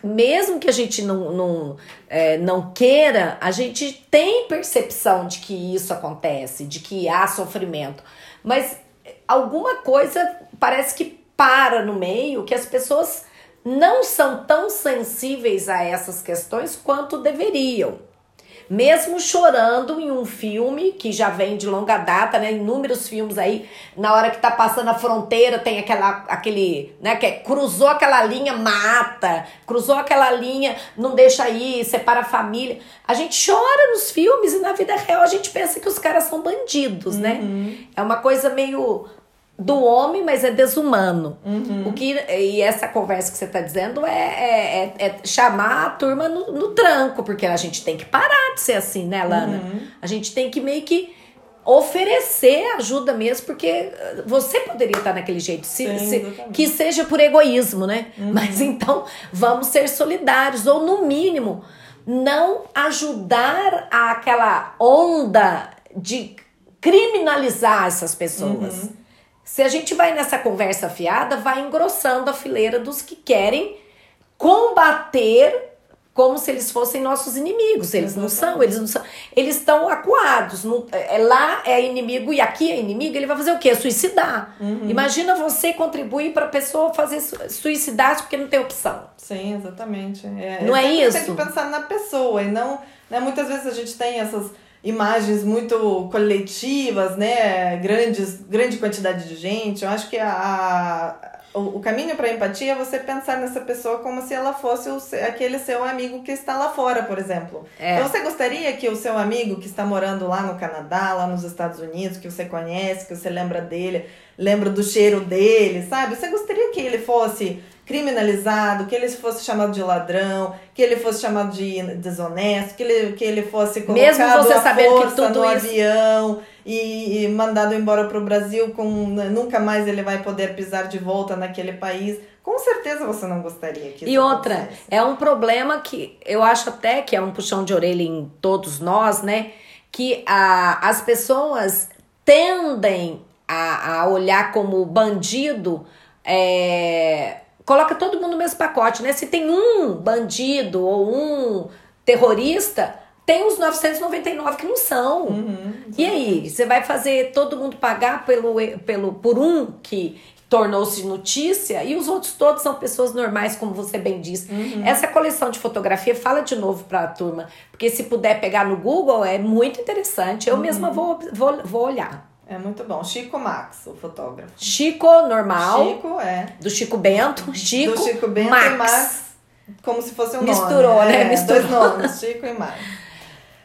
Speaker 1: mesmo que a gente não, não, é, não queira, a gente tem percepção de que isso acontece, de que há sofrimento. Mas alguma coisa parece que para no meio, que as pessoas não são tão sensíveis a essas questões quanto deveriam. Mesmo chorando em um filme que já vem de longa data, né? Inúmeros filmes aí, na hora que tá passando a fronteira, tem aquela, aquele, né? Que é, cruzou aquela linha, mata, cruzou aquela linha, não deixa ir, separa a família. A gente chora nos filmes e na vida real a gente pensa que os caras são bandidos, né? É uma coisa meio do homem, mas é desumano. O que, e essa conversa que você está dizendo é, é, é- é chamar a turma no, no tranco, porque a gente tem que parar de ser assim, né, Lana? A gente tem que meio que oferecer ajuda mesmo, porque eh, você poderia estar naquele jeito, se, se- que seja por egoísmo, né? Mas então vamos ser solidários, ou no mínimo, não ajudar aquela onda de criminalizar essas pessoas. Se a gente vai nessa conversa fiada, vai engrossando a fileira dos que querem combater como se eles fossem nossos inimigos. Eles não são, eles não são. Eles estão acuados. Não- é, lá é inimigo e aqui é inimigo, ele vai fazer o quê? Suicidar. Imagina você contribuir para a pessoa fazer su- suicidar porque não tem opção.
Speaker 2: Sim, exatamente. É,
Speaker 1: Não é isso?
Speaker 2: Tem que pensar na pessoa e não. Né, muitas vezes a gente tem essas imagens muito coletivas, né? Grandes, grande quantidade de gente. Eu acho que a, a- o, o caminho para empatia é você pensar nessa pessoa como se ela fosse o, aquele seu amigo que está lá fora, por exemplo.
Speaker 1: É.
Speaker 2: Então, você gostaria que o seu amigo que está morando lá no Canadá, lá nos Estados Unidos, que você conhece, que você lembra dele, lembra do cheiro dele, sabe? Você gostaria que ele fosse criminalizado, que ele fosse chamado de ladrão, que ele fosse chamado de desonesto, que ele, que ele fosse colocado
Speaker 1: Mesmo você
Speaker 2: à
Speaker 1: sabendo que tudo
Speaker 2: no
Speaker 1: isso-
Speaker 2: avião e, e mandado embora para o Brasil, com nunca mais ele vai poder pisar de volta naquele país. Com certeza você não gostaria que
Speaker 1: E outra,
Speaker 2: acontecesse.
Speaker 1: é um problema que eu acho até que é um puxão de orelha em todos nós, né? Que a, as pessoas tendem a, a olhar como bandido, é, coloca todo mundo no mesmo pacote, né? Se tem um bandido ou um terrorista, tem os 999 que não são.
Speaker 2: Uhum,
Speaker 1: e aí, você vai fazer todo mundo pagar pelo, pelo, por um que tornou-se notícia e os outros todos são pessoas normais, como você bem disse.
Speaker 2: Uhum.
Speaker 1: Essa coleção de fotografia, fala de novo para a turma, porque se puder pegar no Google é muito interessante. Eu
Speaker 2: Uhum.
Speaker 1: mesma vou, vou, vou olhar.
Speaker 2: É muito bom. Chico Max, o fotógrafo.
Speaker 1: Chico normal,
Speaker 2: Chico, é.
Speaker 1: do Chico Bento, Chico,
Speaker 2: Do Chico Bento
Speaker 1: Max.
Speaker 2: e Max, como se fosse um
Speaker 1: Misturou,
Speaker 2: nome.
Speaker 1: né?
Speaker 2: É,
Speaker 1: Misturou.
Speaker 2: Dois nomes, Chico e Max.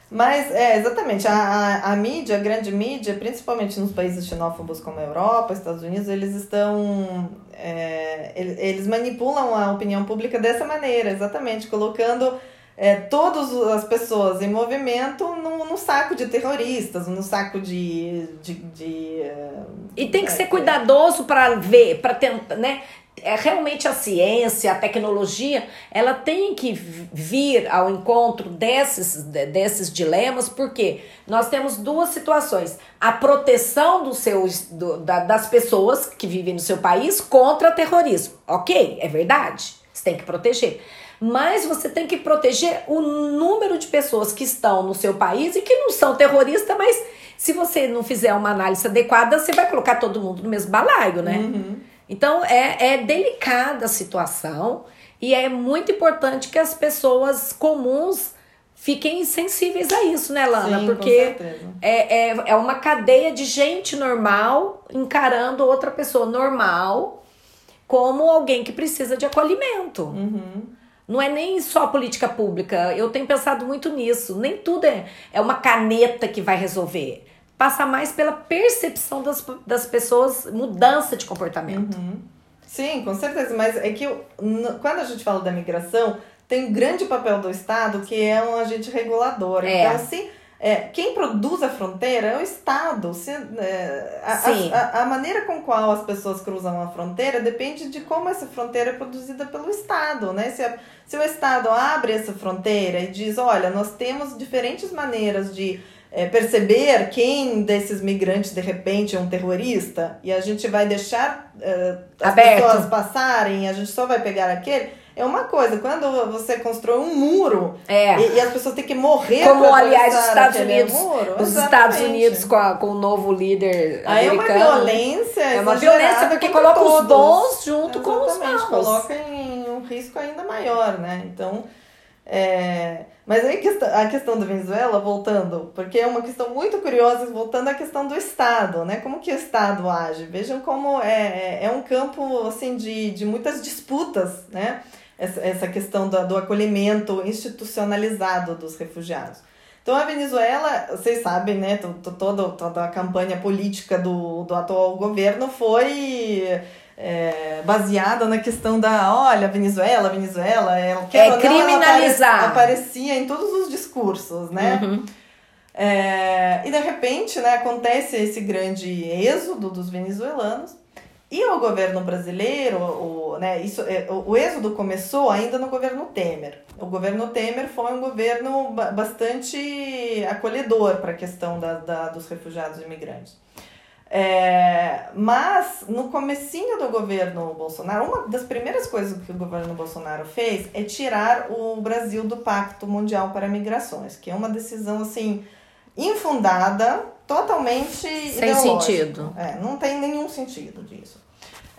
Speaker 2: Mas, é, exatamente, a, a, a mídia, a grande mídia, principalmente nos países xenófobos como a Europa, Estados Unidos, eles estão. é, eles manipulam a opinião pública dessa maneira, exatamente, colocando é, todas as pessoas em movimento no, no saco de terroristas, no saco de. de, de é,
Speaker 1: E tem que
Speaker 2: é,
Speaker 1: ser cuidadoso para ver, para tentar, né? É, realmente a ciência, a tecnologia, ela tem que vir ao encontro desses, de- desses dilemas, porque nós temos duas situações: a proteção do seu, do- da- das pessoas que vivem no seu país contra terrorismo. Ok, é verdade. Você tem que proteger. Mas você tem que proteger o número de pessoas que estão no seu país e que não são terroristas, mas se você não fizer uma análise adequada, você vai colocar todo mundo no mesmo balaio, né?
Speaker 2: Uhum.
Speaker 1: Então é, é delicada a situação e é muito importante que as pessoas comuns fiquem sensíveis a isso, né, Lana?
Speaker 2: Sim,
Speaker 1: Porque é, é, é uma cadeia de gente normal encarando outra pessoa normal como alguém que precisa de acolhimento.
Speaker 2: Uhum.
Speaker 1: Não é nem só política pública. Eu tenho pensado muito nisso. Nem tudo é, é uma caneta que vai resolver. Passa mais pela percepção das, das pessoas, mudança de comportamento.
Speaker 2: Uhum. Sim, com certeza. Mas é que n- quando a gente fala da migração, tem um grande papel do Estado, que é um agente regulador.
Speaker 1: É.
Speaker 2: Então, se, é, quem produz a fronteira é o Estado. Se, é, a, a, a- maneira com qual as pessoas cruzam a fronteira depende de como essa fronteira é produzida pelo Estado. Né? Se, a- se o Estado abre essa fronteira e diz, olha, nós temos diferentes maneiras de é, perceber quem desses migrantes de repente é um terrorista e a gente vai deixar é, as
Speaker 1: Aberto.
Speaker 2: pessoas passarem e a gente só vai pegar aquele, é uma coisa. Quando você constrói um muro
Speaker 1: É.
Speaker 2: e, e as pessoas têm que morrer
Speaker 1: Como, aliás, os Estados Unidos,
Speaker 2: muro,
Speaker 1: os
Speaker 2: exatamente.
Speaker 1: Estados Unidos com, a- com o novo líder
Speaker 2: Aí é uma
Speaker 1: americano.
Speaker 2: violência
Speaker 1: É uma violência porque coloca os
Speaker 2: todos.
Speaker 1: bons junto com os
Speaker 2: Exatamente,
Speaker 1: maus.
Speaker 2: coloca em um risco ainda maior, né? Então, é... mas aí a questão da Venezuela, voltando, porque é uma questão muito curiosa, voltando à questão do Estado, né? Como que o Estado age? Vejam como é, é- é um campo, assim, de, de muitas disputas, né? Essa, essa questão do, do acolhimento institucionalizado dos refugiados. Então a Venezuela, vocês sabem, né? to- to- Toda, toda a campanha política do, do atual governo foi é, baseada na questão da, olha, Venezuela, Venezuela, ela quer
Speaker 1: É
Speaker 2: ou não, ela
Speaker 1: criminalizar.
Speaker 2: apare- aparecia em todos os discursos, né?
Speaker 1: Uhum.
Speaker 2: É, e de repente, né, acontece esse grande êxodo dos venezuelanos e o governo brasileiro, o, né, isso, é, o, êxodo começou ainda no governo Temer. O governo Temer foi um governo ba- bastante acolhedor para a questão da, da, dos refugiados e imigrantes. É, mas no comecinho do governo Bolsonaro, uma das primeiras coisas que o governo Bolsonaro fez é tirar o Brasil do Pacto Mundial para Migrações, que é uma decisão assim infundada, totalmente
Speaker 1: Sem sentido.
Speaker 2: É, não tem nenhum sentido disso.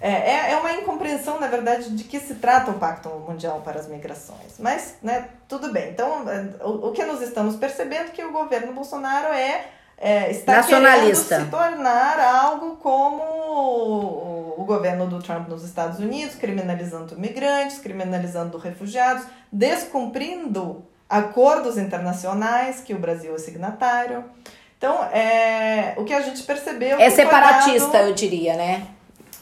Speaker 2: É, é, é uma incompreensão, na verdade, de que se trata o Pacto Mundial para as Migrações. Mas, né, tudo bem. Então, é, o, o que nós estamos percebendo é que o governo Bolsonaro é, é está
Speaker 1: Nacionalista.
Speaker 2: querendo se tornar algo como o, o governo do Trump nos Estados Unidos, criminalizando imigrantes, criminalizando refugiados, descumprindo acordos internacionais que o Brasil é signatário. Então, é, o que a gente percebeu...
Speaker 1: É separatista,
Speaker 2: dado-
Speaker 1: eu diria, né?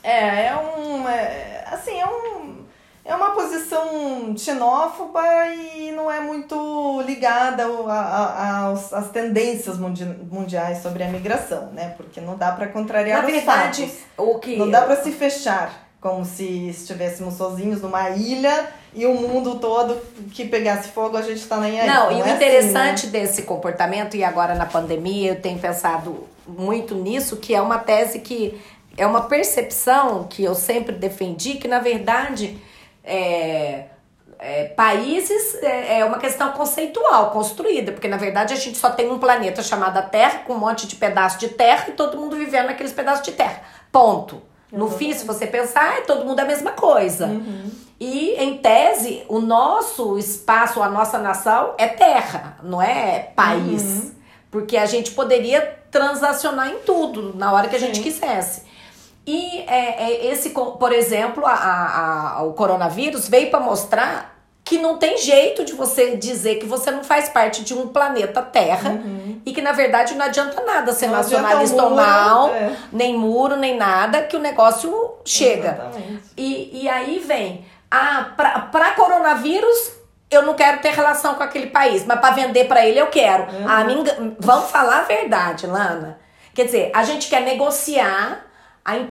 Speaker 2: é, é um. é, assim, é um. É uma posição xenófoba e não é muito ligada a, a- aos, às tendências mundi mundiais sobre a migração, né? Porque não dá para contrariar
Speaker 1: Na
Speaker 2: os
Speaker 1: verdade,
Speaker 2: fatos.
Speaker 1: o que.
Speaker 2: Não dá para se fechar como se estivéssemos sozinhos numa ilha e o mundo todo que pegasse fogo a gente tá nem aí.
Speaker 1: Não, e o
Speaker 2: é assim,
Speaker 1: interessante
Speaker 2: né?
Speaker 1: desse comportamento, e agora na pandemia eu tenho pensado muito nisso, que é uma tese que é uma percepção que eu sempre defendi, que na verdade é, é, países é, é uma questão conceitual, construída, porque na verdade a gente só tem um planeta chamado Terra, com um monte de pedaços de terra e todo mundo vivendo naqueles pedaços de terra. Ponto. No fim, se você pensar, é todo mundo a mesma coisa.
Speaker 2: Uhum.
Speaker 1: E, em tese, o nosso espaço, a nossa nação é terra, não é país.
Speaker 2: Uhum.
Speaker 1: Porque a gente poderia transacionar em tudo, na hora que a gente
Speaker 2: Sim.
Speaker 1: quisesse. E é, é, esse, por exemplo, a, a- a- o coronavírus veio para mostrar que não tem jeito de você dizer que você não faz parte de um planeta Terra e que, na verdade, não adianta nada ser
Speaker 2: Uhum. Não
Speaker 1: nacionalista ou não,
Speaker 2: é.
Speaker 1: nem muro, nem nada, que o negócio chega.
Speaker 2: Exatamente.
Speaker 1: E, e aí vem, ah, pra coronavírus eu não quero ter relação com aquele país, mas pra vender pra ele eu quero.
Speaker 2: Uhum.
Speaker 1: Ah, me engan- Vamos falar a verdade, Lana. Quer dizer, a gente quer negociar a